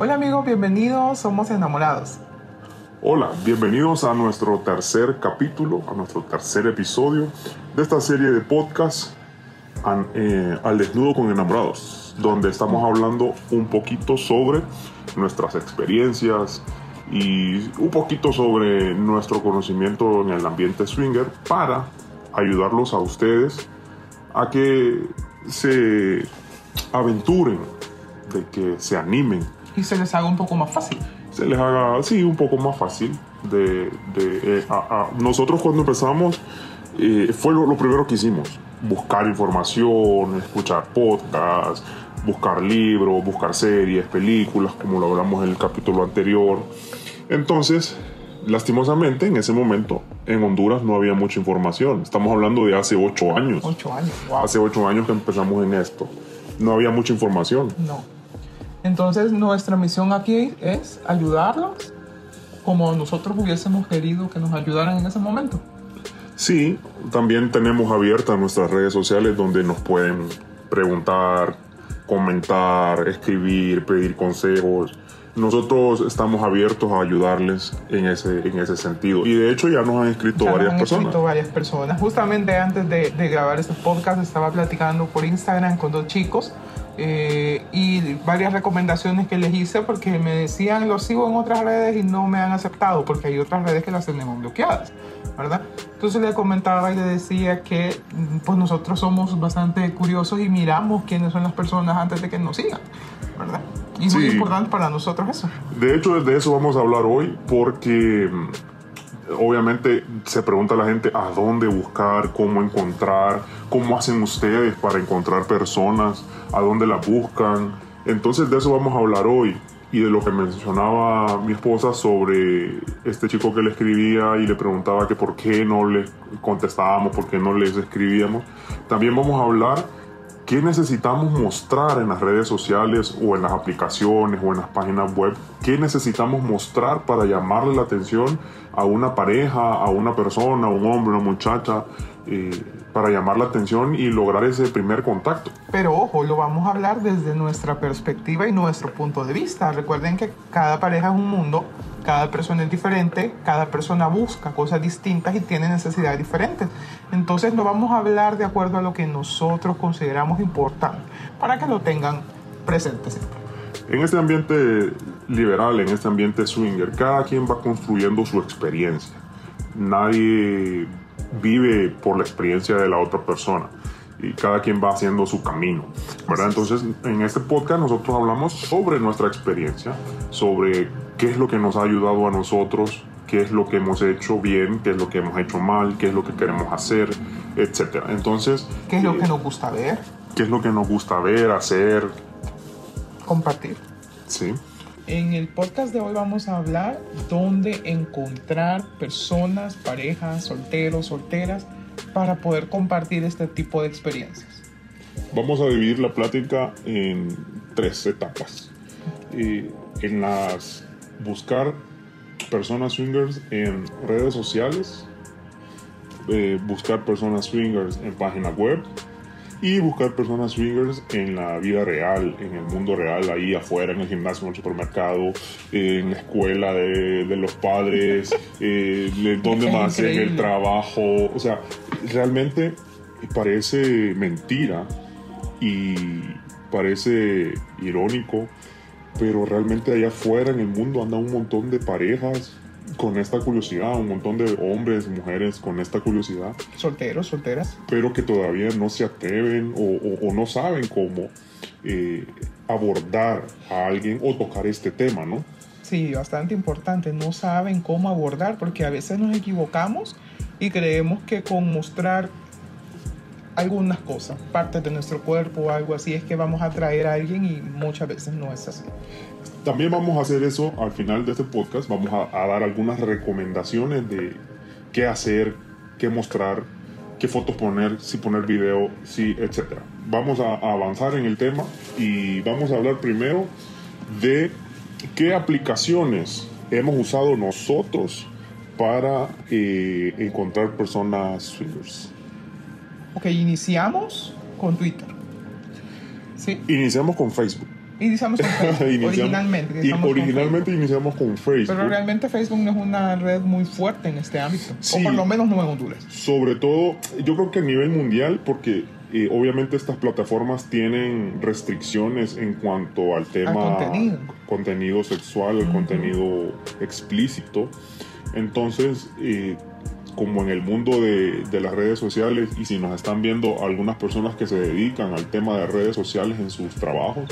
Hola amigos, bienvenidos, somos enamorados. Hola, bienvenidos a nuestro tercer capítulo, a nuestro tercer episodio de esta serie de podcast eh, Al desnudo con enamorados, donde estamos hablando un poquito sobre nuestras experiencias y un poquito sobre nuestro conocimiento en el ambiente swinger para ayudarlos a ustedes a que se aventuren, de que se animen Y se les haga un poco más fácil. se les haga así un poco más fácil de, de, eh, a- a- nosotros cuando empezamos eh, fue lo, lo primero que hicimos buscar información escuchar podcasts buscar libros buscar series películas como lo hablamos en el capítulo anterior entonces lastimosamente en ese momento en Honduras no había mucha información estamos hablando de hace ocho años Ocho años, wow. hace ocho años que empezamos en esto no había mucha información No. Entonces nuestra misión aquí es ayudarlos como nosotros hubiésemos querido que nos ayudaran en ese momento. Sí, también tenemos abiertas nuestras redes sociales donde nos pueden preguntar, comentar, escribir, pedir consejos. Nosotros estamos abiertos a ayudarles en ese, en ese sentido. Y de hecho ya nos han escrito Ya nos varias han personas. escrito varias personas. Justamente antes de, de grabar este podcast estaba platicando por Instagram con dos chicos eh, y varias recomendaciones que les hice porque me decían los sigo en otras redes y no me han aceptado porque hay otras redes que las tenemos bloqueadas, ¿verdad? Entonces le comentaba y le decía que mm, pues nosotros somos bastante curiosos y miramos quiénes son las personas antes de que nos sigan, ¿verdad? Y es muy Sí. importante para nosotros eso. De hecho, de eso vamos a hablar hoy porque mm, obviamente se pregunta la gente a dónde buscar, cómo encontrar, cómo hacen ustedes para encontrar personas, a dónde las buscan. Entonces de eso vamos a hablar hoy y de lo que mencionaba mi esposa sobre este chico que le escribía y le preguntaba que por qué no le contestábamos, por qué no les escribíamos. También vamos a hablar ¿Qué necesitamos mostrar en las redes sociales o en las aplicaciones o en las páginas web? ¿Qué necesitamos mostrar para llamarle la atención a una pareja, a una persona, a un hombre, una muchacha, eh, para llamar la atención y lograr ese primer contacto? Pero ojo, lo vamos a hablar desde nuestra perspectiva y nuestro punto de vista. Recuerden que cada pareja es un mundo, cada persona es diferente, cada persona busca cosas distintas y tiene necesidades diferentes. Entonces no vamos a hablar de acuerdo a lo que nosotros consideramos importante, para que lo tengan presente siempre. En este ambiente liberal, en este ambiente swinger, cada quien va construyendo su experiencia. Nadie vive por la experiencia de la otra persona y cada quien va haciendo su camino, ¿verdad? Entonces, en este podcast nosotros hablamos sobre nuestra experiencia, sobre qué es lo que nos ha ayudado a nosotros, qué es lo que hemos hecho bien, qué es lo que hemos hecho mal, qué es lo que queremos hacer, etcétera. Entonces, ¿Qué es lo eh, que nos gusta ver? qué es lo que nos gusta ver, hacer, Compartir. ¿sí? En el podcast de hoy vamos a hablar dónde encontrar personas, parejas, solteros, solteras, para poder compartir este tipo de experiencias. Vamos a dividir la plática en tres etapas. En las buscar personas swingers en redes sociales, eh, buscar personas swingers en página web y buscar personas swingers en la vida real, en el mundo real, ahí afuera, en el gimnasio, en el supermercado, en la escuela de, de los padres, eh, de donde más en el trabajo. O sea, realmente parece mentira y parece irónico, pero realmente allá afuera en el mundo anda un montón de parejas con esta curiosidad, un montón de hombres, mujeres con esta curiosidad, Solteros, solteras. pero que todavía no se atreven o, o- o no saben cómo eh, abordar a alguien o tocar este tema, ¿no? Sí, bastante importante. No saben cómo abordar porque a veces nos equivocamos y creemos que con mostrar algunas cosas, partes de nuestro cuerpo o algo así, es que vamos a atraer a alguien y muchas veces no es así. También vamos a hacer eso al final de este podcast. Vamos a, a dar algunas recomendaciones de qué hacer, qué mostrar, qué fotos poner, si poner video, si, etc. Vamos a, a avanzar en el tema y vamos a hablar primero de qué aplicaciones hemos usado nosotros para eh, encontrar personas swingers. Ok, iniciamos con Twitter. ¿Sí? Iniciamos con Facebook. Iniciamos con Facebook, Iniciamos- originalmente. y iniciamos con originalmente iniciamos con Facebook. Pero realmente Facebook no es una red muy fuerte en este ámbito. Sí. O por lo menos no en Honduras. Sobre todo, yo creo que a nivel mundial, porque eh, obviamente estas plataformas tienen restricciones en cuanto al tema contenido. contenido sexual, al contenido explícito. Entonces, eh, como en el mundo de, de las redes sociales, y si nos están viendo algunas personas que se dedican al tema de redes sociales en sus trabajos,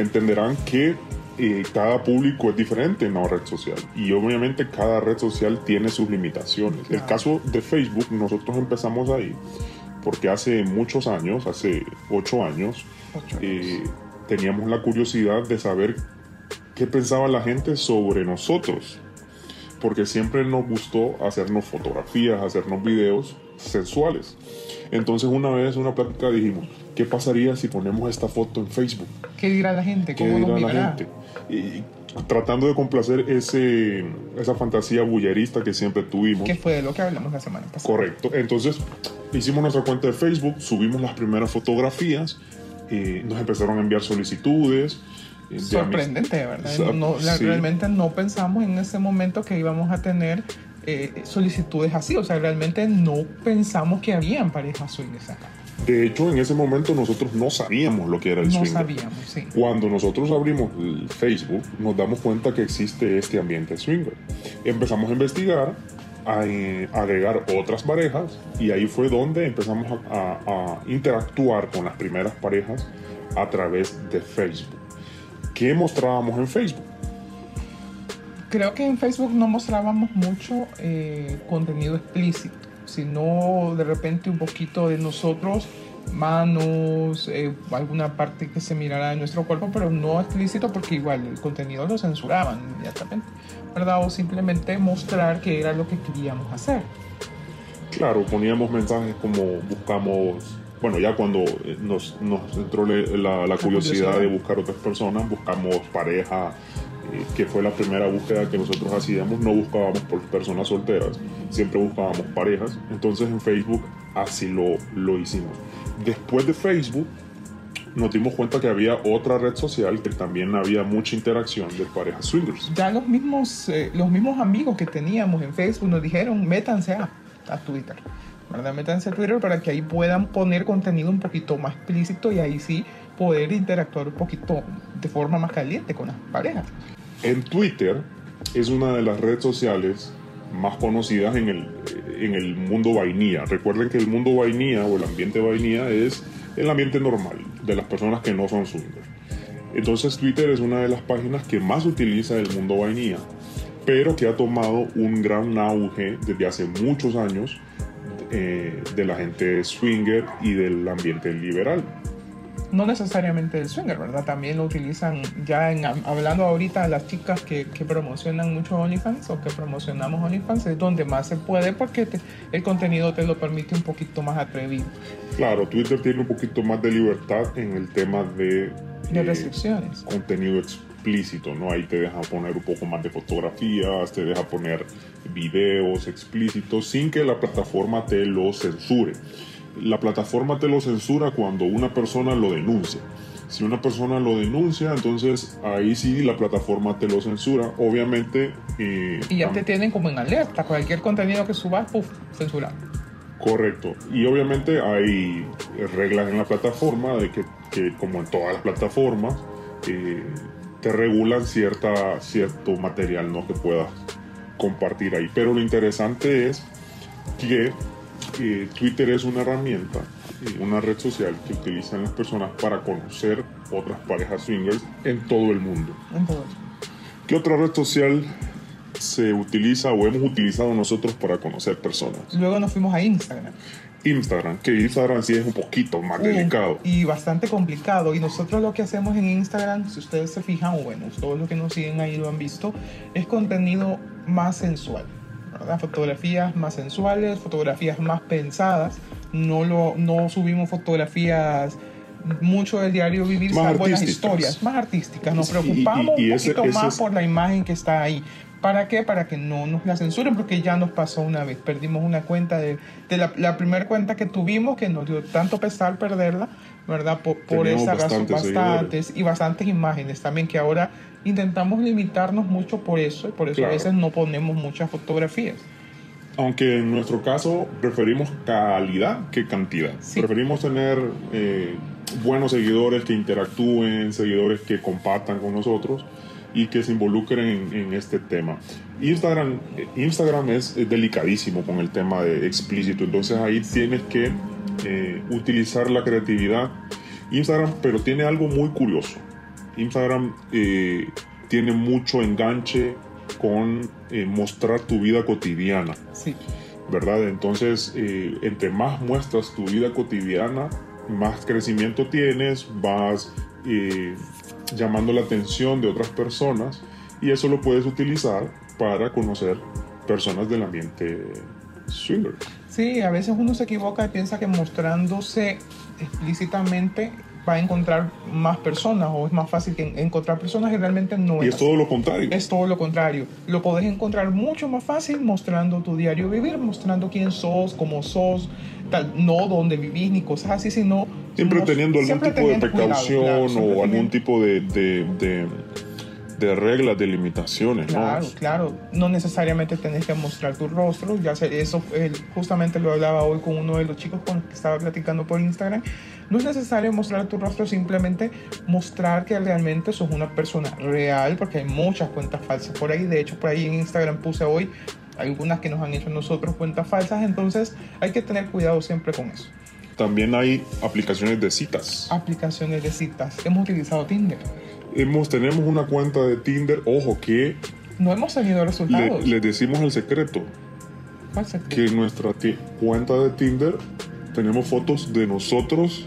entenderán que eh, cada público es diferente en una red social y obviamente cada red social tiene sus limitaciones. El caso de Facebook, nosotros empezamos ahí porque hace muchos años, hace ocho años, Ocho años. eh, teníamos la curiosidad de saber qué pensaba la gente sobre nosotros. Porque siempre nos gustó hacernos fotografías, hacernos videos sensuales. Entonces una vez en una plática dijimos, ¿qué pasaría si ponemos esta foto en Facebook? ¿Qué dirá la gente? ¿Qué ¿Cómo nos dirá la gente? Y tratando de complacer ese, esa fantasía bullerista que siempre tuvimos. Que fue de lo que hablamos la semana pasada. Correcto. Entonces, hicimos nuestra cuenta de Facebook, subimos las primeras fotografías, eh, nos empezaron a enviar solicitudes. eh, de Sorprendente, de verdad. No, la- sí. Realmente no pensamos en ese momento que íbamos a tener eh, solicitudes así. O sea, realmente no pensamos que habían parejas swingers acá. De hecho, en ese momento nosotros no sabíamos lo que era el No swinger. sabíamos, sí. Cuando nosotros abrimos el Facebook, nos damos cuenta que existe este ambiente swinger. Empezamos a investigar, a eh, agregar otras parejas y ahí fue donde empezamos a, a- a interactuar con las primeras parejas a través de Facebook. ¿Qué mostrábamos en Facebook? Creo que en Facebook no mostrábamos mucho eh, contenido explícito, sino de repente un poquito de nosotros, manos, eh, alguna parte que se mirara de nuestro cuerpo, pero no explícito porque igual el contenido lo censuraban inmediatamente, ¿verdad? O simplemente mostrar que era lo que queríamos hacer. Claro, poníamos mensajes como buscamos, bueno, ya cuando eh, nos, nos entró la, la curiosidad curiosidad. de buscar otras personas, buscamos pareja, que fue la primera búsqueda que nosotros hacíamos, no buscábamos por personas solteras, siempre buscábamos parejas, entonces en Facebook así lo, lo hicimos. Después de Facebook, nos dimos cuenta que había otra red social que también había mucha interacción de parejas swingers. Ya los mismos, eh, los mismos amigos que teníamos en Facebook nos dijeron, métanse a, a Twitter. ¿verdad? Métanse a Twitter para que ahí puedan poner contenido un poquito más explícito y ahí sí poder interactuar un poquito de forma más caliente con las parejas. En Twitter es una de las redes sociales más conocidas en el, en el mundo vainilla. Recuerden que el mundo vainilla o el ambiente vainilla es el ambiente normal de las personas que no son swingers. Entonces Twitter es una de las páginas que más utiliza el mundo vainilla, pero que ha tomado un gran auge desde hace muchos años eh, de la gente swinger y del ambiente liberal. No necesariamente el swinger, ¿verdad? También lo utilizan ya en, hablando ahorita de las chicas que, que promocionan mucho OnlyFans o que promocionamos OnlyFans, es donde más se puede porque te- el contenido te lo permite un poquito más atrevido. Claro, Twitter tiene un poquito más de libertad en el tema de, De eh, restricciones. contenido explícito, ¿no? Ahí te deja poner un poco más de fotografías, te deja poner videos explícitos sin que la plataforma te lo censure. La plataforma te lo censura cuando una persona lo denuncia. Si una persona lo denuncia, entonces ahí sí la plataforma te lo censura. Obviamente... eh, Y ya te tienen como en alerta. Cualquier contenido que subas, puff, censurado. Correcto. Y obviamente hay reglas en la plataforma de que, que, como en todas las plataformas, eh, te regulan cierta, cierto material ¿no? que puedas compartir ahí. Pero lo interesante es que eh, Twitter es una herramienta, una red social que utilizan las personas para conocer otras parejas swingers en todo el mundo. Entonces, ¿Qué otra red social se utiliza o hemos utilizado nosotros para conocer personas? luego nos fuimos a Instagram. Instagram, que Instagram sí es un poquito más Uh, delicado. Y bastante complicado. Y nosotros lo que hacemos en Instagram, si ustedes se fijan, o bueno, todos los que nos siguen ahí lo han visto, es contenido más sensual. ¿Verdad? Fotografías más sensuales, fotografías más pensadas. No, lo, no subimos fotografías mucho del diario vivir, Más buenas historias, más artísticas. Nos Y- y- preocupamos y un ese- poquito ese más es- por la imagen que está ahí. ¿Para qué? Para que no nos la censuren, porque ya nos pasó una vez. Perdimos una cuenta de, de la, la primera cuenta que tuvimos, que nos dio tanto pesar perderla, ¿verdad? Por, por esa razón, bastantes bastantes y bastantes imágenes también que ahora intentamos limitarnos mucho por eso y por eso Claro. a veces no ponemos muchas fotografías. Aunque en nuestro caso preferimos calidad que cantidad. Sí. Preferimos tener eh, buenos seguidores que interactúen, seguidores que compartan con nosotros y que se involucren en, en este tema. Instagram, eh, Instagram es eh, delicadísimo con el tema de explícito, entonces ahí tienes que eh, utilizar la creatividad. Instagram, pero tiene algo muy curioso. Instagram eh, tiene mucho enganche con eh, mostrar tu vida cotidiana. Sí, ¿verdad? Entonces, eh, entre más muestras tu vida cotidiana, más crecimiento tienes, vas llamando la atención de otras personas y eso lo puedes utilizar para conocer personas del ambiente swinger. sí, a veces uno se equivoca y piensa que mostrándose explícitamente va a encontrar más personas o es más fácil que en- encontrar personas y realmente no Y es es todo lo contrario. Es todo lo contrario. Lo podés encontrar mucho más fácil mostrando tu diario vivir, mostrando quién sos, cómo sos, tal, no dónde vivís ni cosas así, sino... Siempre teniendo algún siempre tipo de teniendo cuidado, precaución claro, siempre o algún teniendo- tipo de, de, de- de reglas, de limitaciones, ¿no? Claro, claro. No necesariamente tenés que mostrar tu rostro. Ya sé, eso eh, justamente lo hablaba hoy con uno de los chicos con los que estaba platicando por Instagram. No es necesario mostrar tu rostro, simplemente mostrar que realmente sos una persona real, porque hay muchas cuentas falsas por ahí. De hecho, por ahí en Instagram puse hoy algunas que nos han hecho nosotros cuentas falsas. Entonces, hay que tener cuidado siempre con eso. También hay aplicaciones de citas. Aplicaciones de citas. Hemos utilizado Tinder. Hemos, tenemos una cuenta de Tinder, ojo, que No hemos tenido resultados. le decimos el secreto. ¿Cuál secreto? que nuestra cuenta de Tinder tenemos fotos de nosotros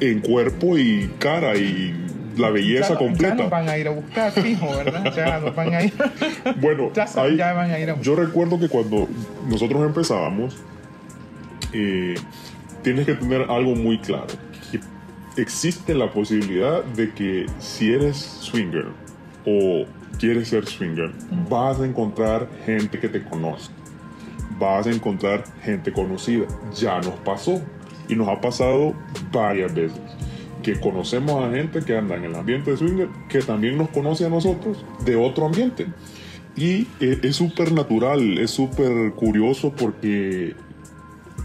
en cuerpo y cara y la belleza ya, no- Ya completa. nos van a ir a buscar, fijo, ¿verdad? Ya nos van a ir. Bueno, ya, ya van a ir a buscar. yo recuerdo que cuando nosotros empezábamos, eh, tienes que tener algo muy claro. Que existe la posibilidad de que si eres swinger o quieres ser swinger, vas a encontrar gente que te conozca. Vas a encontrar gente conocida. Ya nos pasó. Y nos ha pasado varias veces. Que conocemos a gente que anda en el ambiente de swinger, que también nos conoce a nosotros de otro ambiente. Y eh, es súper natural, es súper curioso porque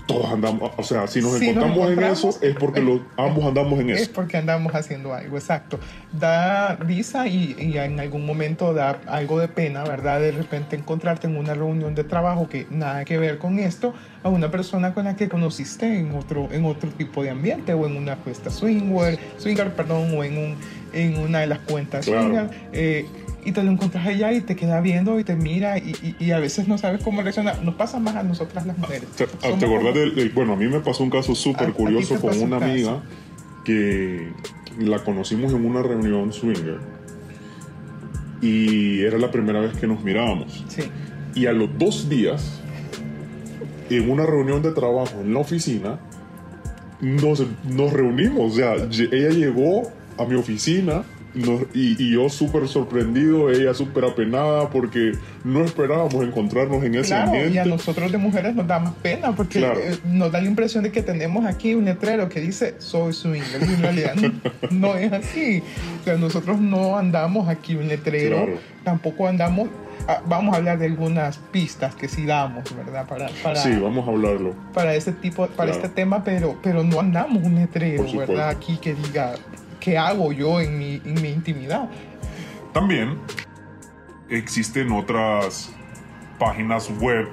todos andamos, o sea, si nos Si nos encontramos en eso es porque los, ambos andamos en Es eso. porque andamos haciendo algo, exacto. Da risa y, y en algún momento da algo de pena, ¿verdad? De repente encontrarte en una reunión de trabajo que nada que ver con esto, a una persona con la que conociste en otro, en otro tipo de ambiente o en una fiesta swinger, swinger, perdón, o en, un, en una de las cuentas Claro. swinger. eh, y te lo encuentras allá y te queda viendo y te mira y, y- y a veces no sabes cómo reaccionar. Nos pasa más a nosotras las mujeres. ¿Te, te acordás del- del- bueno, a mí me pasó un caso súper curioso con un una caso. amiga que la conocimos en una reunión swinger y era la primera vez que nos mirábamos. Sí. Y a los dos días, en una reunión de trabajo en la oficina, nos, nos reunimos. O sea, ella llegó a mi oficina nos- y, y yo súper sorprendido, ella súper apenada porque no esperábamos encontrarnos en ese Claro, ambiente. y a nosotros de mujeres nos da más pena porque Claro. eh, nos da la impresión de que tenemos aquí un letrero que dice soy swinger y en realidad no, no es así. O sea, nosotros no andamos aquí un letrero, Claro. tampoco andamos. ah, vamos a hablar de algunas pistas que sí damos, ¿verdad? Para, para, Sí, vamos a hablarlo. para ese tipo, para este tema, pero, pero no andamos un letrero. ¿verdad? Aquí que diga qué hago yo en mi, intimidad. También existen otras páginas web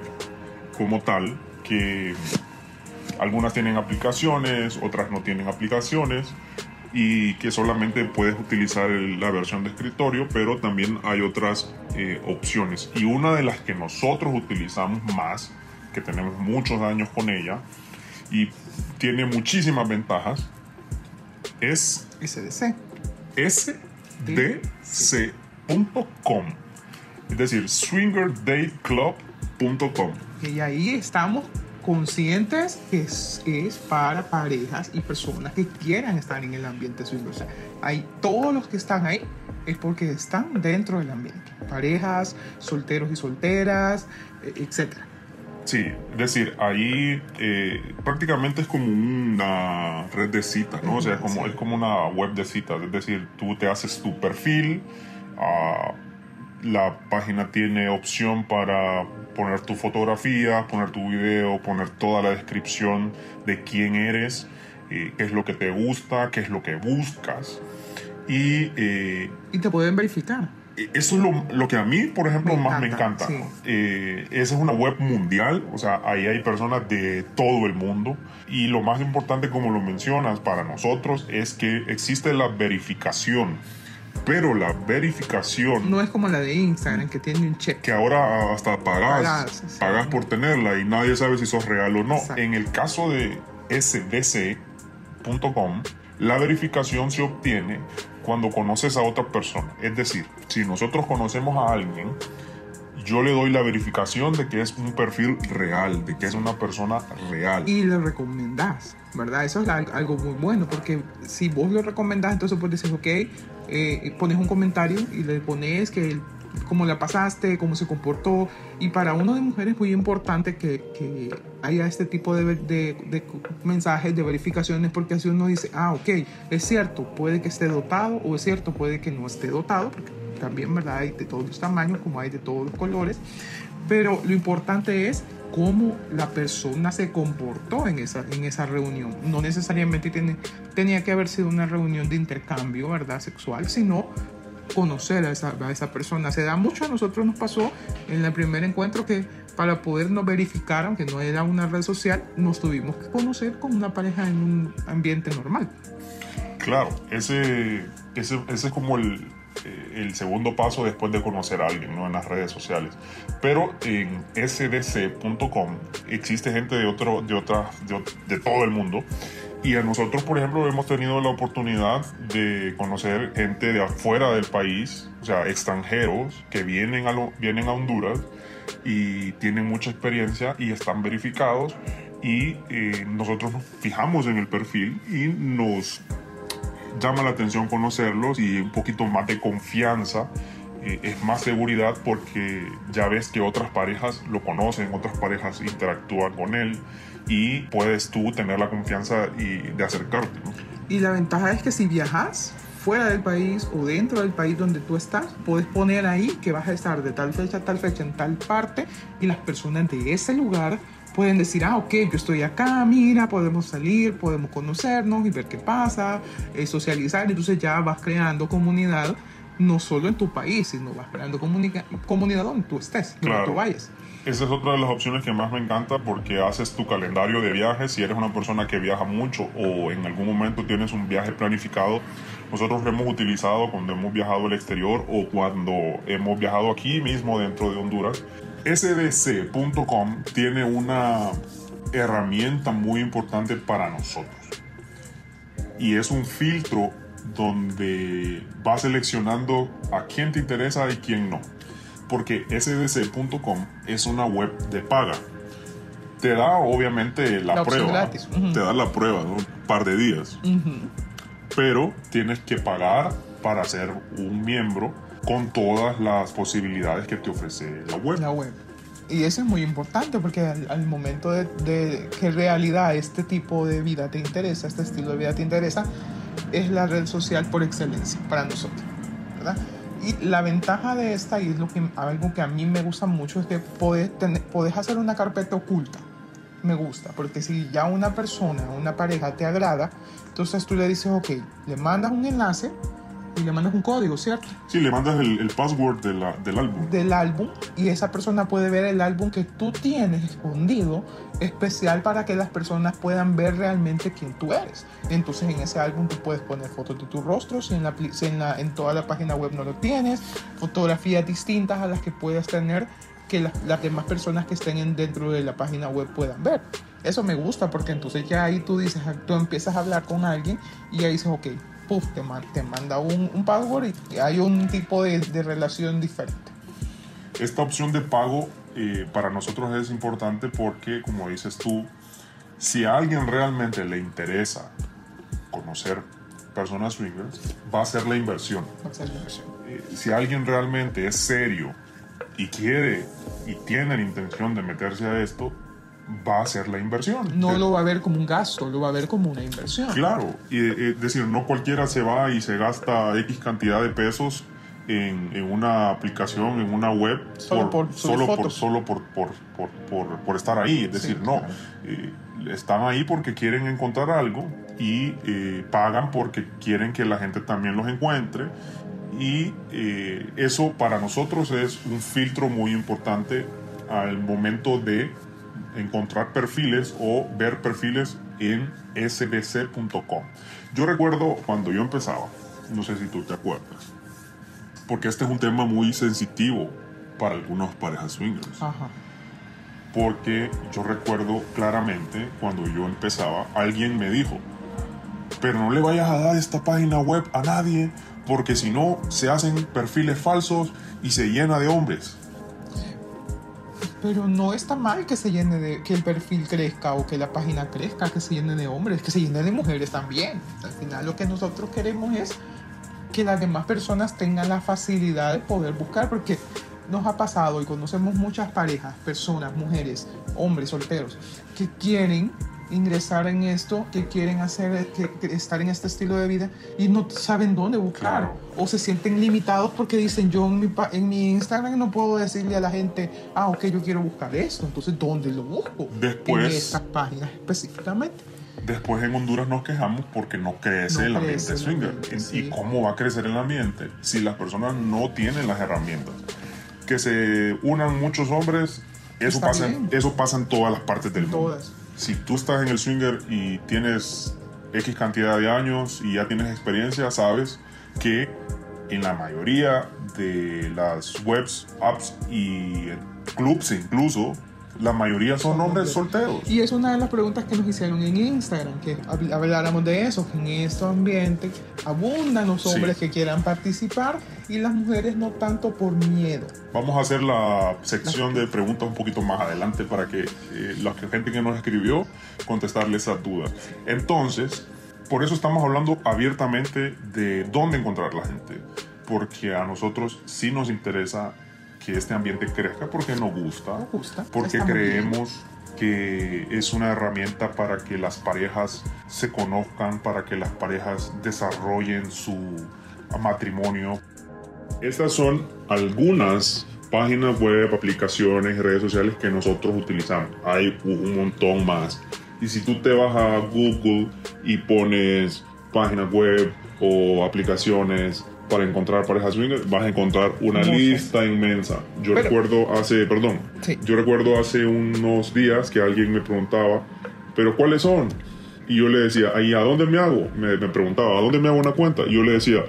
como tal que algunas tienen aplicaciones, otras no tienen aplicaciones y que solamente puedes utilizar la versión de escritorio, pero también hay otras eh, opciones. Y una de las que nosotros utilizamos más, que tenemos muchos años con ella y tiene muchísimas ventajas, es SDC. sdc.com. Es decir, swingerdateclub.com. Y ahí estamos conscientes que es, es para parejas y personas que quieran estar en el ambiente swinger. O sea, hay, todos los que están ahí es porque están dentro del ambiente. Parejas, solteros y solteras, eh, etc. Sí, es decir, ahí eh, prácticamente es como una red de citas, ¿no? O sea, es como, Sí. es como una web de citas, es decir, tú te haces tu perfil, ah, la página tiene opción para poner tu fotografía, poner tu video, poner toda la descripción de quién eres, eh, qué es lo que te gusta, qué es lo que buscas. Y eh, Y te pueden verificar. Eso es lo, lo que a mí, por ejemplo, Me más me encanta, sí. Eh, esa es una web mundial, o sea, ahí hay personas de todo el mundo. Y lo más importante, como lo mencionas, para nosotros es que existe la verificación. Pero la verificación, No es como la de Instagram, que tiene un check. que ahora hasta pagas, Pagas, sí. pagas por tenerla y nadie sabe si sos real o no. Exacto. En el caso de sdc.com, la verificación se obtiene cuando conoces a otra persona. Es decir, si nosotros conocemos a alguien, yo le doy la verificación de que es un perfil real, de que es una persona real. Y le recomendás, ¿verdad? Eso es algo muy bueno, porque si vos lo recomendás, entonces puedes decir, ok, eh, pones un comentario y le pones que cómo la pasaste, cómo se comportó. Y para uno de mujeres es muy importante que, que haya este tipo de, de- de mensajes, de verificaciones, porque así uno dice, ah, ok, es cierto, puede que esté dotado o es cierto, puede que no esté dotado, porque también, ¿verdad? Hay de todos los tamaños, como hay de todos los colores. Pero lo importante es cómo la persona se comportó en esa, en esa reunión. No necesariamente tiene, tenía que haber sido una reunión de intercambio, ¿verdad? Sexual, sino conocer a esa, a esa persona. Se da mucho, a nosotros nos pasó en el primer encuentro que para podernos verificar, aunque no era una red social, nos tuvimos que conocer con una pareja en un ambiente normal. Claro, ese, ese, ese es como el, eh, el segundo paso después de conocer a alguien ¿no? en las redes sociales. Pero en sdc.com existe gente de, otro, de, otra, de, ot- de todo el mundo. Y a nosotros, por ejemplo, hemos tenido la oportunidad de conocer gente de afuera del país, o sea, extranjeros que vienen a, vienen a Honduras y tienen mucha experiencia y están verificados. Y eh, nosotros nos fijamos en el perfil y nos llama la atención conocerlos y un poquito más de confianza. eh, es más seguridad porque ya ves que otras parejas lo conocen, otras parejas interactúan con él y puedes tú tener la confianza y de acercarte. ¿no? Y la ventaja es que si viajas fuera del país o dentro del país donde tú estás, puedes poner ahí que vas a estar de tal fecha a tal fecha en tal parte y las personas de ese lugar pueden decir, ah, ok, yo estoy acá, mira, podemos salir, podemos conocernos y ver qué pasa, eh, socializar, entonces ya vas creando comunidad, no solo en tu país, sino vas creando comunidad donde tú estés, donde Claro. tú vayas. Esa es otra de las opciones que más me encanta porque haces tu calendario de viajes. Si eres una persona que viaja mucho o en algún momento tienes un viaje planificado, nosotros lo hemos utilizado cuando hemos viajado al exterior o cuando hemos viajado aquí mismo dentro de Honduras. sdc.com tiene una herramienta muy importante para nosotros y es un filtro donde va seleccionando a quién te interesa y quién no. Porque sdc.com es una web de paga. Te da obviamente la, La prueba. gratis. Ujú. Te da la prueba, ¿no? un par de días. Pero tienes que pagar para ser un miembro con todas las posibilidades que te ofrece la web. la web. Y eso es muy importante porque al, al momento de, de que en realidad este tipo de vida te interesa, este estilo de vida te interesa, es la red social por excelencia para nosotros, ¿verdad? Y la ventaja de esta, y es lo que, algo que a mí me gusta mucho, es que puedes, tener, puedes hacer una carpeta oculta. Me gusta, porque si ya una persona, una pareja te agrada, entonces tú le dices, ok, le mandas un enlace y le mandas un código, ¿cierto? Sí, le mandas el, el password de la- del álbum. del álbum y esa persona puede ver el álbum que tú tienes escondido especial para que las personas puedan ver realmente quién tú eres. Entonces en ese álbum tú puedes poner fotos de tu rostro, si en, la, si en, la- en toda la página web no lo tienes, fotografías distintas a las que puedas tener que las, las demás personas que estén en- dentro de la página web puedan ver. Eso me gusta porque entonces ya ahí tú dices, tú empiezas a hablar con alguien y ahí dices, ok, puff, te, man- te manda un, un password y hay un tipo de, de relación diferente. Esta opción de pago eh, para nosotros es importante porque, como dices tú, si a alguien realmente le interesa conocer personas swingers, va a ser la inversión. Ser la inversión. Eh, si alguien realmente es serio y quiere y tiene la intención de meterse a esto, va a hacer la inversión. No Eh, lo va a ver como un gasto, lo va a ver como una inversión. Claro, y, eh, es decir, no cualquiera se va y se gasta X cantidad de pesos en, en una aplicación, en una web, Solo por solo, por, solo por, por, por, estar ahí. Es decir, no, claro. eh, están ahí porque quieren encontrar algo y eh, pagan porque quieren que la gente también los encuentre. Y eh, eso para nosotros es un filtro muy importante al momento de encontrar perfiles o ver perfiles en sbc.com. Yo recuerdo cuando yo empezaba, no sé si tú te acuerdas, porque este es un tema muy sensitivo para algunas parejas swingers. Ajá. Porque yo recuerdo claramente cuando yo empezaba, alguien me dijo, pero no le vayas a dar esta página web a nadie, porque si no se hacen perfiles falsos y se llena de hombres. Pero no está mal que se llene de, que el perfil crezca o que la página crezca, que se llene de hombres, que se llene de mujeres también. Al final lo que nosotros queremos es que las demás personas tengan la facilidad de poder buscar, porque nos ha pasado y conocemos muchas parejas, personas, mujeres, hombres solteros, que quieren ingresar en esto, que quieren hacer, que, que estar en este estilo de vida y no saben dónde buscar Claro. o se sienten limitados porque dicen yo en mi, en mi Instagram no puedo decirle a la gente, ah, ok, yo quiero buscar esto, entonces ¿dónde lo busco? Después- En estas páginas específicamente. Después en Honduras nos quejamos porque no crece No el ambiente crece el swinger. ambiente, ¿Y- sí. ¿Y cómo va a crecer el ambiente si las personas no tienen las herramientas? Que se unan muchos hombres, eso Está pasa, bien. eso pasa en todas las partes del En mundo. Si tú estás en el swinger y tienes X cantidad de años y ya tienes experiencia, sabes que en la mayoría de las webs, apps y clubs incluso, la mayoría son hombres solteros. Y es una de las preguntas que nos hicieron en Instagram, que habl- habláramos de eso, que en este ambiente abundan los Sí. hombres que quieran participar y las mujeres no tanto por miedo. Vamos a hacer la sección de preguntas un poquito más adelante para que eh, la gente que nos escribió contestarle esas dudas. Entonces, por eso estamos hablando abiertamente de dónde encontrar la gente, porque a nosotros sí nos interesa que este ambiente crezca porque nos gusta, Nos gusta, porque está creemos que es una herramienta para que las parejas se conozcan, para que las parejas desarrollen su matrimonio. Estas son algunas páginas web, aplicaciones, redes sociales que nosotros utilizamos. Hay un montón más. Y si tú te vas a Google y pones páginas web o aplicaciones para encontrar parejas swingers, vas a encontrar una Muchas. lista inmensa. Yo Pero- recuerdo hace, perdón, Sí. yo recuerdo hace unos días que alguien me preguntaba, ¿pero cuáles son? Y yo le decía, ¿y a dónde me hago? Me, me preguntaba, ¿a dónde me hago una cuenta? Y yo le decía,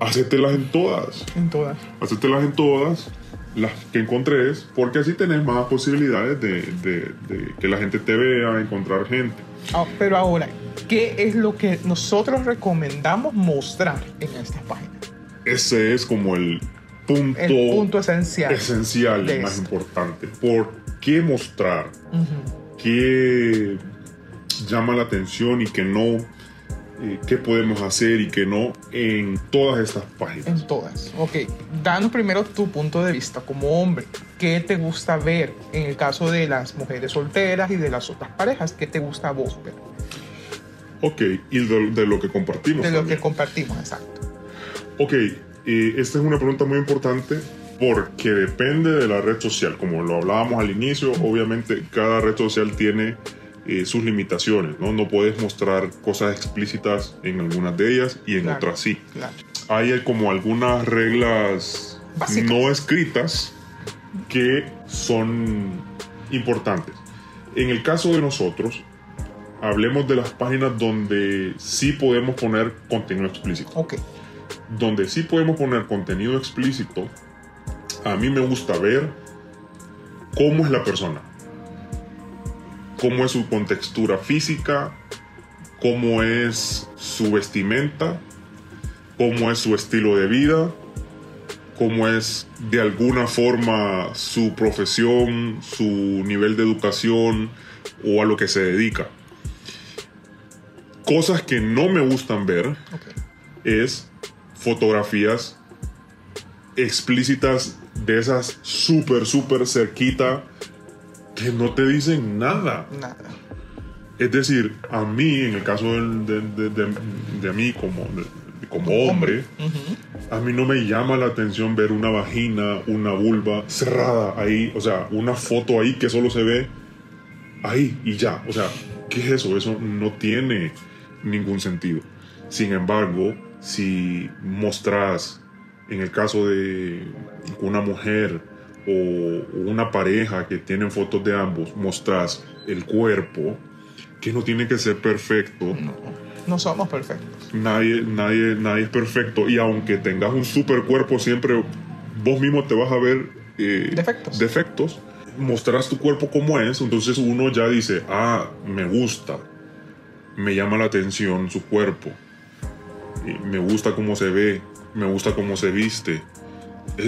hacételas en todas. En todas. Hacételas en todas, las que encontres, porque así tenés más posibilidades de, de- de que la gente te vea, encontrar gente. Ah, pero ahora, ¿qué es lo que nosotros recomendamos mostrar en estas páginas? Ese es como el punto, El punto esencial. esencial y más esto. importante. ¿Por qué mostrar? Ujú. qué llama la atención y qué no, eh, qué podemos hacer y qué no en todas estas páginas. En todas. Ok, danos primero tu punto de vista como hombre. ¿Qué te gusta ver en el caso de las mujeres solteras y de las otras parejas? ¿Qué te gusta a vos ver? Ok, y de, de lo que compartimos. De lo también. que compartimos, exacto. Ok, eh, esta es una pregunta muy importante porque depende de la red social. Como lo hablábamos al inicio, obviamente cada red social tiene eh, sus limitaciones, ¿no? No puedes mostrar cosas explícitas en algunas de ellas y en Claro. otras sí. Claro. hay como algunas reglas Básicas. no escritas que son importantes. En el caso de nosotros, hablemos de las páginas donde sí podemos poner contenido explícito. Ok, Donde sí podemos poner contenido explícito, a mí me gusta ver cómo es la persona, cómo es su contextura física, cómo es su vestimenta, cómo es su estilo de vida, cómo es de alguna forma su profesión, su nivel de educación o a lo que se dedica. Cosas que no me gustan ver es fotografías explícitas de esas súper, súper cerquita que no te dicen nada. Nada. Es decir, a mí, en el caso de, de, de, de mí como, como hombre, a mí no me llama la atención ver una vagina, una vulva cerrada ahí, o sea, una foto ahí que solo se ve ahí y ya. O sea, ¿qué es eso? Eso no tiene ningún sentido. Sin embargo, si mostras, en el caso de una mujer o una pareja que tienen fotos de ambos, mostras el cuerpo, que no tiene que ser perfecto. No, no somos perfectos. Nadie, nadie, nadie es perfecto. Y aunque tengas un super cuerpo, siempre vos mismo te vas a ver eh, Defectos. defectos. Mostrarás tu cuerpo como es, entonces uno ya dice, ah, me gusta, me llama la atención su cuerpo, me gusta cómo se ve, me gusta cómo se viste.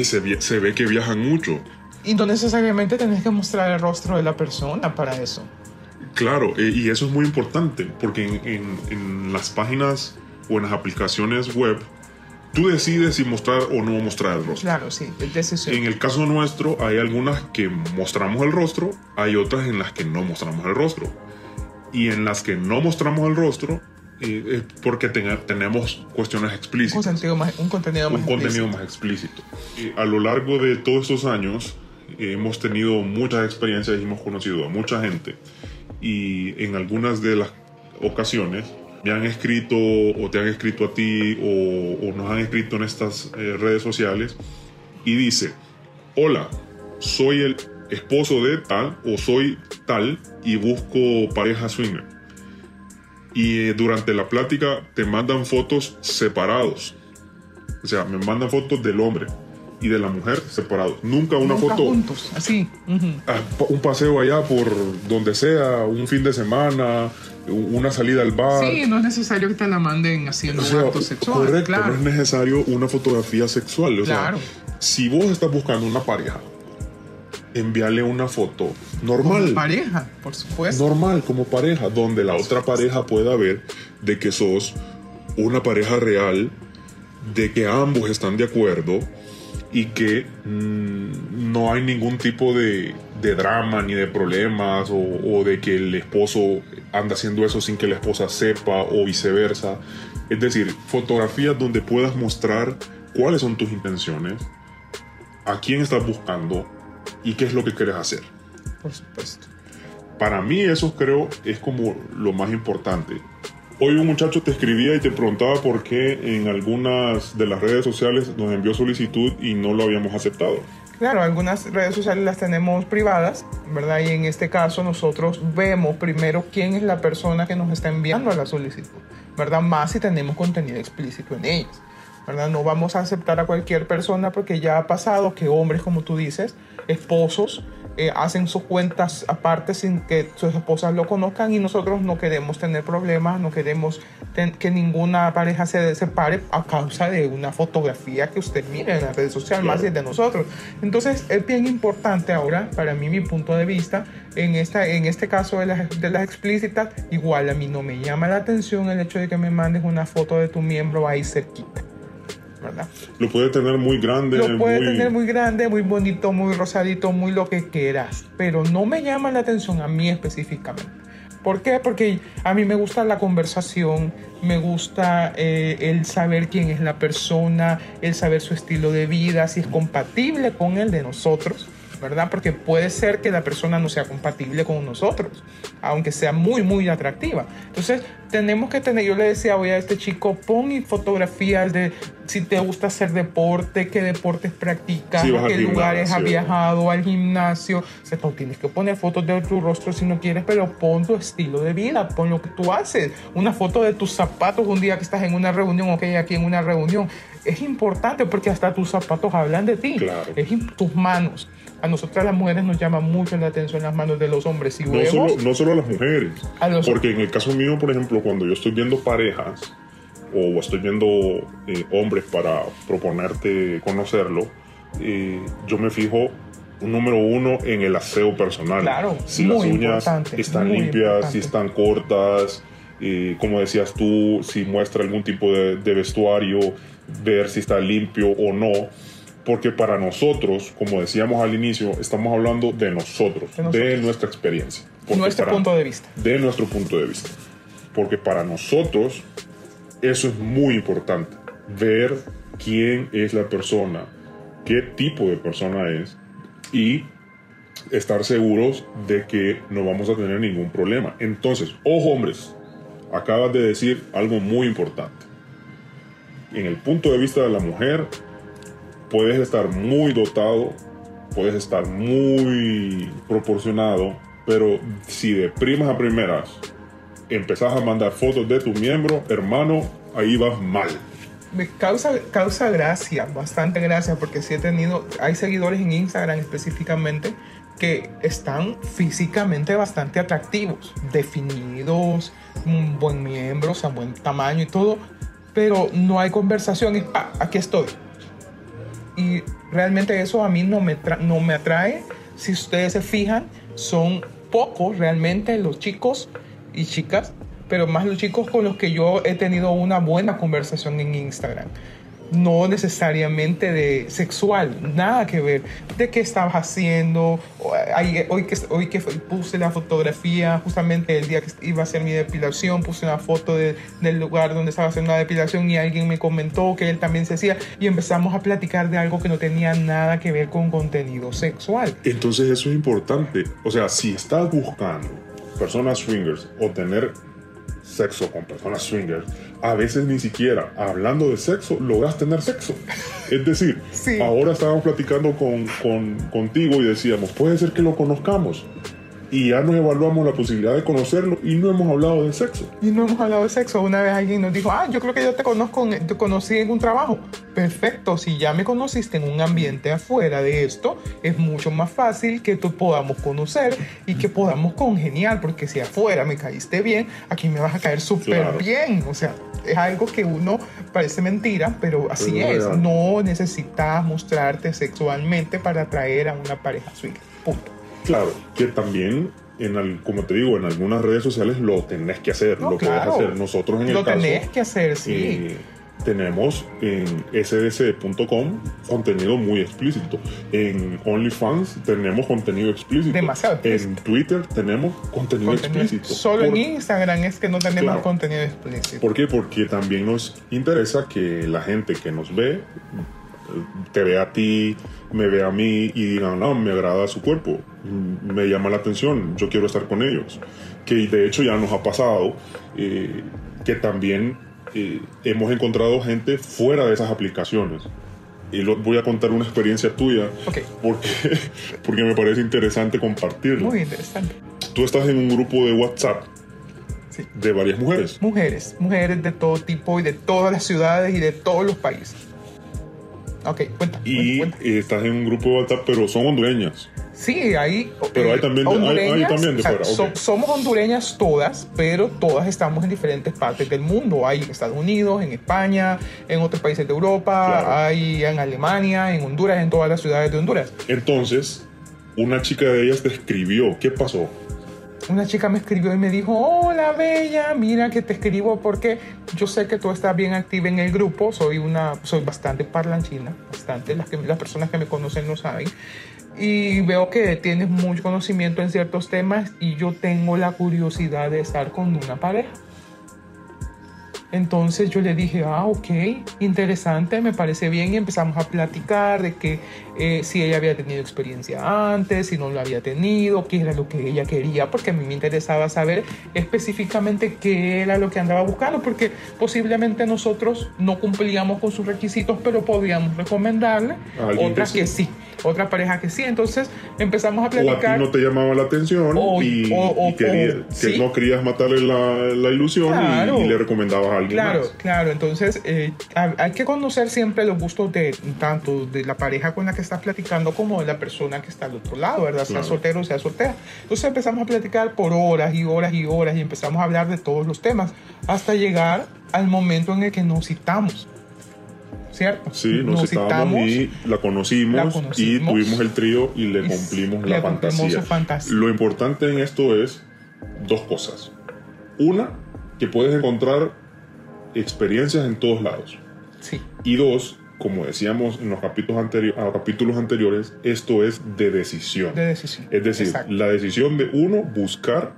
Se, se ve que viajan mucho. Y no necesariamente tenés que mostrar el rostro de la persona para eso. Claro, eh, y eso es muy importante, porque en, en- en las páginas o en las aplicaciones web, tú decides si mostrar o no mostrar el rostro. Claro, sí, es decisión. En el caso nuestro, hay algunas que mostramos el rostro, hay otras en las que no mostramos el rostro. Y en las que no mostramos el rostro, eh, es porque tenga- tenemos cuestiones un, explícitas sentido más, un contenido más un contenido explícito. más explícito. Eh, a lo largo de todos estos años eh, hemos tenido muchas experiencias y hemos conocido a mucha gente y en algunas de las ocasiones me han escrito o te han escrito a ti o, o nos han escrito en estas eh, redes sociales y dice, hola, soy el esposo de tal o soy tal y busco pareja swinger. Y eh, durante la plática te mandan fotos separados. O sea, me mandan fotos del hombre y de la mujer separados. Nunca una Nunca foto, juntos, así. ah, pa- un paseo allá por donde sea, un fin de semana, una salida al bar. Sí, no es necesario que te la manden haciendo O sea, un acto sexual. correcto, claro. no es necesario una fotografía sexual. O Claro. sea, si vos estás buscando una pareja, envíale una foto normal. Como pareja, por supuesto. normal como pareja, donde la otra pareja pueda ver de que sos una pareja real, de que ambos están de acuerdo y que mm, no hay ningún tipo de, de drama ni de problemas o, o de que el esposo anda haciendo eso sin que la esposa sepa o viceversa. Es decir, fotografías donde puedas mostrar cuáles son tus intenciones, a quién estás buscando y qué es lo que quieres hacer Por supuesto. para mí eso creo es como lo más importante. Hoy un muchacho te escribía y te preguntaba por qué en algunas de las redes sociales nos envió solicitud y no lo habíamos aceptado. Claro, algunas redes sociales las tenemos privadas, ¿verdad? Y en este caso nosotros vemos primero quién es la persona que nos está enviando la solicitud, ¿verdad? Más si tenemos contenido explícito en ellas, ¿verdad? No vamos a aceptar a cualquier persona porque ya ha pasado que hombres, como tú dices, esposos, eh, hacen sus cuentas aparte sin que sus esposas lo conozcan y nosotros no queremos tener problemas, no queremos que ninguna pareja se separe a causa de una fotografía que usted mire en la red social, más si es de nosotros. Entonces es bien importante ahora, para mí, mi punto de vista, en, esta, en este caso de las, de las explícitas, igual a mí no me llama la atención el hecho de que me mandes una foto de tu miembro ahí cerquita. ¿Verdad? Lo puede tener muy grande, Lo puede muy- tener muy grande, muy bonito, muy rosadito, muy lo que quieras, pero no me llama la atención a mí específicamente. ¿Por qué? Porque a mí me gusta la conversación, me gusta eh, el saber quién es la persona, el saber su estilo de vida, si es compatible con el de nosotros, ¿verdad? Porque puede ser que la persona no sea compatible con nosotros, aunque sea muy, muy atractiva. Entonces, tenemos que tener, yo le decía hoy a este chico, pon fotografías de si te gusta hacer deporte, qué deportes practicas, a al qué lugares has viajado, al gimnasio. O sea, tienes que poner fotos de tu rostro si no quieres, pero pon tu estilo de vida, pon lo que tú haces. Una foto de tus zapatos un día que estás en una reunión, ok, aquí en una reunión. Es importante porque hasta tus zapatos hablan de ti. Claro. Es tus manos. A nosotras las mujeres nos llama mucho la atención las manos de los hombres. Y No vemos solo, no solo a las mujeres. A los- Porque en el caso mío, por ejemplo, cuando yo estoy viendo parejas o estoy viendo eh, hombres para proponerte conocerlo, eh, yo me fijo, número uno, en el aseo personal. Claro, si las uñas están limpias, importante. si están cortas, eh, como decías tú, si muestra algún tipo de, de vestuario, ver si está limpio o no Porque para nosotros, como decíamos al inicio, estamos hablando de nosotros, De nuestra experiencia. Nuestro para- punto de vista. De nuestro punto de vista. Porque para nosotros eso es muy importante. Ver quién es la persona, qué tipo de persona es y estar seguros de que no vamos a tener ningún problema. Entonces, ojo hombres, acabas de decir algo muy importante. En el punto de vista de la mujer, puedes estar muy dotado, puedes estar muy proporcionado, pero si de primas a primeras empezás a mandar fotos de tu miembro, hermano, ahí vas mal. Me causa, causa gracia, bastante gracia, porque sí he tenido, hay seguidores en Instagram específicamente que están físicamente bastante atractivos, definidos, un buen miembro, o sea, buen tamaño y todo, pero no hay conversación, ah, aquí estoy. Y realmente eso a mí no me, no me atrae. Si ustedes se fijan, son pocos realmente los chicos y chicas, pero más los chicos con los que yo he tenido una buena conversación en Instagram. No necesariamente de sexual, nada que ver. De qué estabas haciendo. Hoy que, hoy que puse la fotografía, justamente el día que iba a hacer mi depilación, puse una foto de- del lugar donde estaba haciendo la depilación y alguien me comentó que él también se hacía y empezamos a platicar de algo que no tenía nada que ver con contenido sexual. Entonces eso es importante. O sea, si estás buscando personas swingers o tener sexo con personas swingers, a veces ni siquiera hablando de sexo logras tener sexo. Es decir, Sí. ahora estábamos platicando con, con- contigo y decíamos, puede ser que lo conozcamos. Y ya nos evaluamos la posibilidad de conocerlo y no hemos hablado de sexo. Y no hemos hablado de sexo. Una vez alguien nos dijo, ah, yo creo que yo te conozco, en- te conocí en un trabajo. Perfecto, si ya me conociste en un ambiente afuera de esto, es mucho más fácil que tú podamos conocer y que podamos congeniar, porque si afuera me caíste bien, aquí me vas a caer súper Claro. bien. O sea, es algo que uno parece mentira, pero así Pero es real. No necesitas mostrarte sexualmente para atraer a una pareja swinger. Punto. Claro, que también, en al- como te digo, en algunas redes sociales lo tenés que hacer, No, lo claro. puedes hacer. Nosotros en Lo el caso... tenés que hacer, sí. Eh, tenemos en sdc.com contenido muy explícito. En OnlyFans tenemos contenido explícito. Demasiado explícito. En Twitter tenemos contenido, Contenido- explícito. Solo ¿Por, en Instagram es que no tenemos Claro. contenido explícito. ¿Por qué? Porque también nos interesa que la gente que nos ve te vea a ti, me vea a mí y digan, no, me agrada su cuerpo, me llama la atención, yo quiero estar con ellos. Que de hecho ya nos ha pasado eh, que también eh, hemos encontrado gente fuera de esas aplicaciones. Y lo, voy a contar una experiencia tuya porque, porque me parece interesante compartirlo. Muy interesante. Tú estás en un grupo de WhatsApp Sí. de varias mujeres. Mujeres, mujeres de todo tipo y de todas las ciudades y de todos los países. Ok, cuenta. Y cuenta. eh, estás en un grupo de WhatsApp, pero son hondureñas. Sí, hay. Pero eh, hay también de- hay- hay hondureñas, también de o sea, fuera, so- somos hondureñas todas, pero todas estamos en diferentes partes del mundo. Hay en Estados Unidos, en España, en otros países de Europa, Claro. hay en Alemania, en Honduras, en todas las ciudades de Honduras. Entonces, una chica de ellas te escribió. ¿Qué pasó? Una chica me escribió y me dijo, hola Bella, mira que te escribo porque yo sé que tú estás bien activa en el grupo, soy una, soy bastante parlanchina, bastante, las, que, las personas que me conocen lo saben, y veo que tienes mucho conocimiento en ciertos temas y yo tengo la curiosidad de estar con una pareja. Entonces yo le dije, ah, ok, interesante, me parece bien y empezamos a platicar de que eh, si ella había tenido experiencia antes, si no lo había tenido, qué era lo que ella quería, porque a mí me interesaba saber específicamente qué era lo que andaba buscando, porque posiblemente nosotros no cumplíamos con sus requisitos, pero podíamos recomendarle otras que que sí. Sí, otra pareja que sí. Entonces empezamos a O a ti platicar. no te llamaba la atención O- y, o- o- y quería- o- que no querías matarle la, la ilusión y- Claro. y, le recomendabas a alguien Claro, más. claro. Entonces, eh, ha- hay que conocer siempre los gustos de tanto de la pareja con la que estás platicando como de la persona que está al otro lado, ¿verdad? Sea Claro. soltero o sea soltera. Entonces empezamos a platicar por horas y horas y horas y empezamos a hablar de todos los temas hasta llegar al momento en el que nos citamos. ¿Cierto? Sí, nos, citamos y la conocimos, la y tuvimos el trío y le Y cumplimos le la cumplimos fantasía. su fantasía. Lo importante en esto es dos cosas. Una, que puedes encontrar experiencias en todos lados. Sí. Y dos, como decíamos en los capítulos, anteri- a capítulos anteriores, esto es de decisión. De decisión. Es decir, Exacto. la decisión de uno, buscar,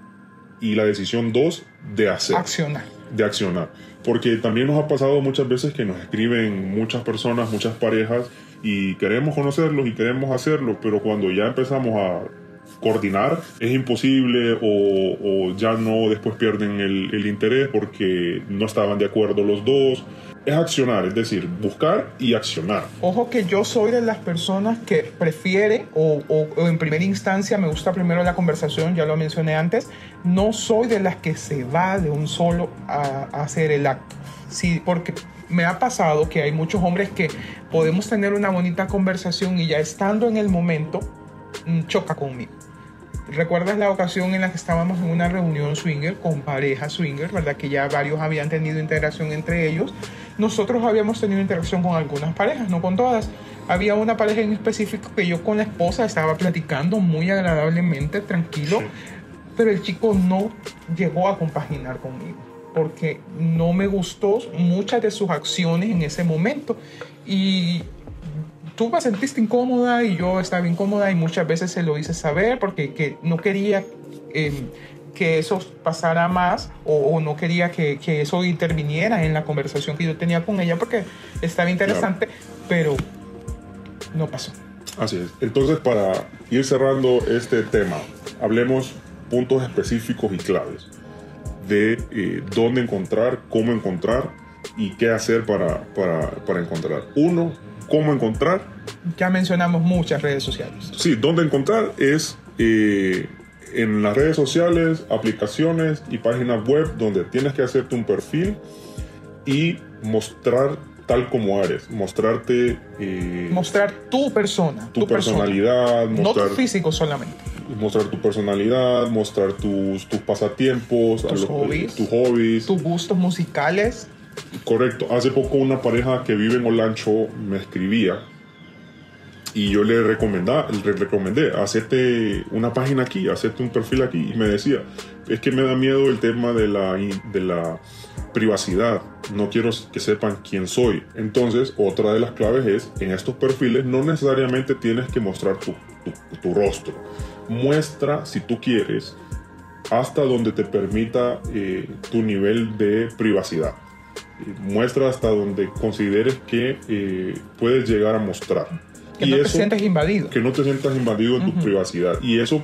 y la decisión dos, de hacer, Accionar. De accionar. Porque también nos ha pasado muchas veces que nos escriben muchas personas, muchas parejas, y queremos conocerlos y queremos hacerlo, pero cuando ya empezamos a coordinar es imposible o, ya no después pierden el, interés porque no estaban de acuerdo los dos. Es accionar, es decir, buscar y accionar. Ojo que yo soy de las personas que prefiere o en primera instancia me gusta primero la conversación, ya lo mencioné antes, no soy de las que se va de un solo a, hacer el acto. Sí, porque me ha pasado que hay muchos hombres que podemos tener una bonita conversación y ya estando en el momento mm, choca conmigo. ¿Recuerdas la ocasión en la que estábamos en una reunión swinger con pareja swinger, verdad? Que ya varios habían tenido interacción entre ellos. Nosotros habíamos tenido interacción con algunas parejas, no con todas. Había una pareja en específico que yo con la esposa estaba platicando muy agradablemente, tranquilo, pero el chico no llegó a compaginar conmigo porque no me gustó muchas de sus acciones en ese momento y tú te sentiste incómoda y yo estaba incómoda y muchas veces se lo hice saber porque que no quería eh, que eso pasara más o, o no quería que, que eso interviniera en la conversación que yo tenía con ella porque estaba interesante, pero no pasó. Así es. Entonces, para ir cerrando este tema, hablemos puntos específicos y claves de eh, dónde encontrar, cómo encontrar y qué hacer para, para, para encontrar. Uno, cómo encontrar. Ya mencionamos muchas redes sociales. Sí, dónde encontrar es eh, en las redes sociales, aplicaciones y páginas web donde tienes que hacerte un perfil y mostrar tal como eres, mostrarte eh, Mostrar tu persona, tu, persona. personalidad, no mostrar tu físico solamente. Mostrar tu personalidad, mostrar tus, tus pasatiempos, Tus lo- hobbies. tus hobbies. Tus gustos musicales. Correcto. Hace poco una pareja que vive en Olancho me escribía y yo le, recomendaba, le recomendé, hacerte una página aquí, hacerte un perfil aquí. Y me decía, es que me da miedo el tema de la, de la privacidad. No quiero que sepan quién soy. Entonces, otra de las claves es, en estos perfiles no necesariamente tienes que mostrar tu, tu- tu rostro. Muestra, si tú quieres, hasta donde te permita eh, tu nivel de privacidad. Eh, Muestra hasta donde consideres que eh, puedes llegar a mostrar. Que Y no te eso- sientas invadido. que no te sientas invadido en tu privacidad. Y eso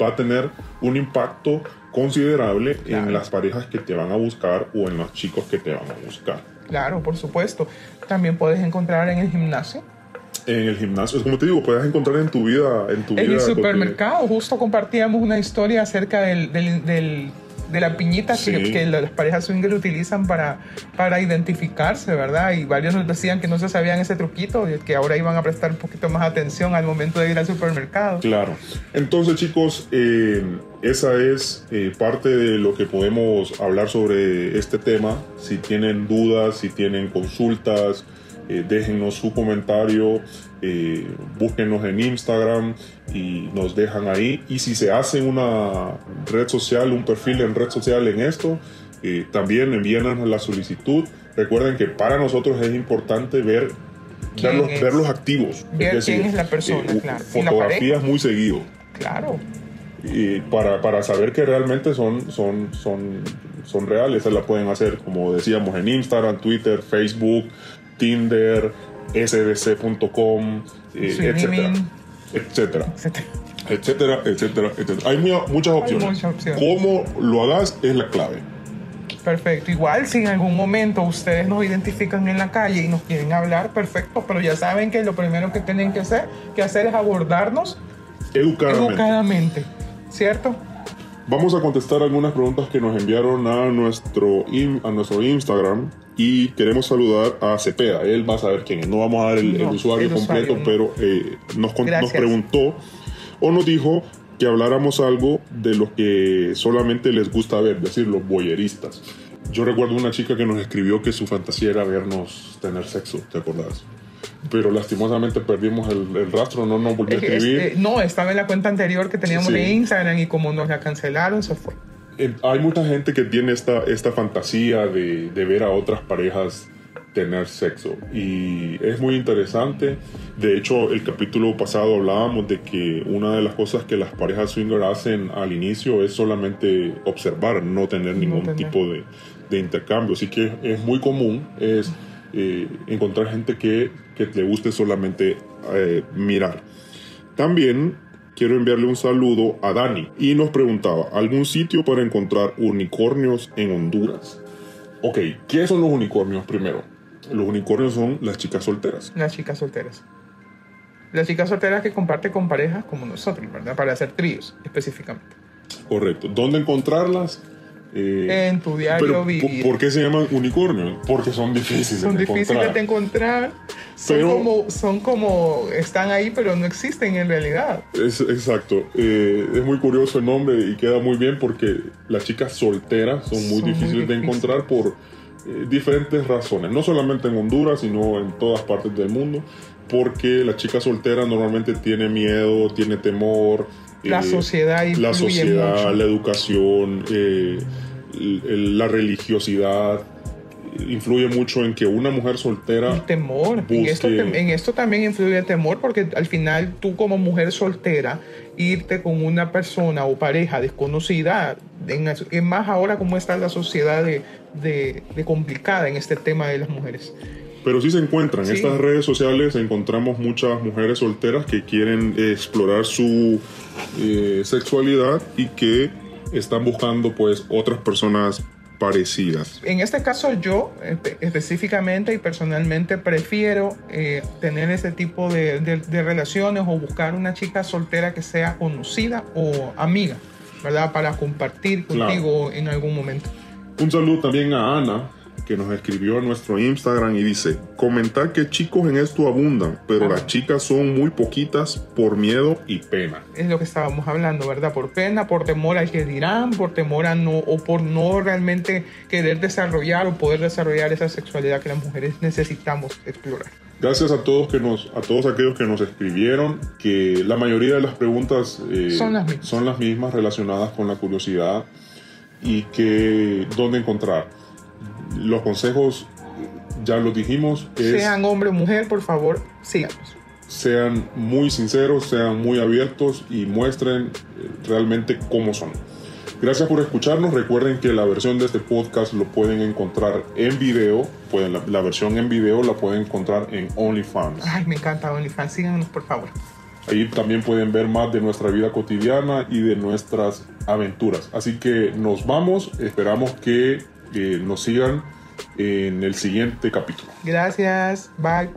va a tener un impacto considerable Claro. en las parejas que te van a buscar o en los chicos que te van a buscar. Claro, por supuesto. También puedes encontrar en el gimnasio, En el gimnasio, es como te digo, puedes encontrar en tu vida, en tu en vida el supermercado. Justo compartíamos una historia acerca del, del- del- de la piñita que las parejas swinger utilizan para, para identificarse, ¿verdad? Y varios nos decían que no se sabían ese truquito y que ahora iban a prestar un poquito más atención al momento de ir al supermercado. Claro. Entonces, chicos, eh, esa es eh, parte de lo que podemos hablar sobre este tema. Si tienen dudas, si tienen consultas, eh, déjennos su comentario, eh, búsquenos en Instagram y nos dejan ahí. Y si se hace una red social, un perfil en red social en esto, eh, también envíenos la solicitud. Recuerden que para nosotros es importante ver, ¿Quién verlos, es? verlos activos. Ver quién es la persona, eh, claro. Y la Fotografías muy seguido Claro. y para, para saber que realmente son, son, son, son reales. Se la pueden hacer, como decíamos, en Instagram, Twitter, Facebook, Tinder, sdc.com, eh, etcétera, etcétera, etcétera. etcétera, etcétera, etcétera. Hay mu- muchas opciones. muchas opciones. Cómo lo hagas es la clave. Perfecto. Igual si en algún momento ustedes nos identifican en la calle y nos quieren hablar, perfecto, pero ya saben que lo primero que tienen que hacer, que hacer es abordarnos Educadamente. educadamente, ¿cierto? Vamos a contestar algunas preguntas que nos enviaron a nuestro, a nuestro Instagram y queremos saludar a Cepeda. Él va a saber quién es. No vamos a dar el, usuario el completo, usuario pero eh, nos, nos preguntó o nos dijo que habláramos algo de lo que solamente les gusta ver, es decir, los boyeristas. Yo recuerdo una chica que nos escribió que su fantasía era vernos tener sexo, ¿te acordás? Pero lastimosamente perdimos el, el rastro, no nos volvió a escribir. este, no, estaba en la cuenta anterior que teníamos Sí. de Instagram y como nos la cancelaron, se fue. Hay mucha gente que tiene esta, esta fantasía de, de ver a otras parejas tener sexo. Y es muy interesante. De hecho, el capítulo pasado hablábamos de que una de las cosas que las parejas swinger hacen al inicio es solamente observar, no tener ningún tipo de, de, intercambio. Así que es muy común es eh, encontrar gente que, que, le guste solamente eh, mirar. También quiero enviarle un saludo a Dani y nos preguntaba, ¿algún sitio para encontrar unicornios en Honduras? Ok, ¿qué son los unicornios primero? Los unicornios son las chicas solteras. Las chicas solteras. Las chicas solteras que comparten con parejas como nosotros, ¿verdad? Para hacer tríos específicamente. Correcto. ¿Dónde encontrarlas? Eh, en tu diario vivir. ¿Por qué se llaman unicornios? Porque son difíciles son de encontrar. Son difíciles de encontrar. Son, como, son como, están ahí, pero no existen en realidad. Es, exacto. Eh, es muy curioso el nombre y queda muy bien porque las chicas solteras son muy difíciles de encontrar por eh, diferentes razones. No solamente en Honduras, sino en todas partes del mundo. Porque la chica soltera normalmente tiene miedo, tiene temor, la sociedad influye La sociedad, la educación, eh, la religiosidad influye mucho en que una mujer soltera. El temor. En, esto, en, esto, también influye el temor porque al final tú como mujer soltera irte con una persona o pareja desconocida, es más ahora como está la sociedad de, de, de complicada en este tema de las mujeres. Pero sí se encuentran. En estas redes sociales encontramos muchas mujeres solteras que quieren explorar su eh, sexualidad y que están buscando pues otras personas parecidas. En este caso yo específicamente y personalmente prefiero eh, tener ese tipo de, relaciones o buscar una chica soltera que sea conocida o amiga, ¿verdad? Para compartir contigo en algún momento. Un saludo también a Ana, que nos escribió a nuestro Instagram y dice, comentar que chicos en esto abundan, pero las chicas son muy poquitas por miedo y pena. Es lo que estábamos hablando, ¿verdad? Por pena, por temor al que dirán, por temor a no, o por no realmente querer desarrollar o poder desarrollar esa sexualidad que las mujeres necesitamos explorar. Gracias a todos que nos, a todos aquellos que nos escribieron, que la mayoría de las preguntas eh, son, las mismas. son las mismas relacionadas con la curiosidad y que dónde encontrar los consejos ya los dijimos. sean hombre o mujer, por favor, síganos. Sean muy sinceros, sean muy abiertos y muestren eh, realmente cómo son. Gracias por escucharnos. Recuerden que la versión de este podcast lo pueden encontrar en video. Pueden, la, versión en video la pueden encontrar en OnlyFans. Ay, me encanta OnlyFans. Síganos, por favor. Ahí también pueden ver más de nuestra vida cotidiana y de nuestras aventuras. Así que nos vamos. Esperamos que eh, nos sigan en el siguiente capítulo. Gracias, bye.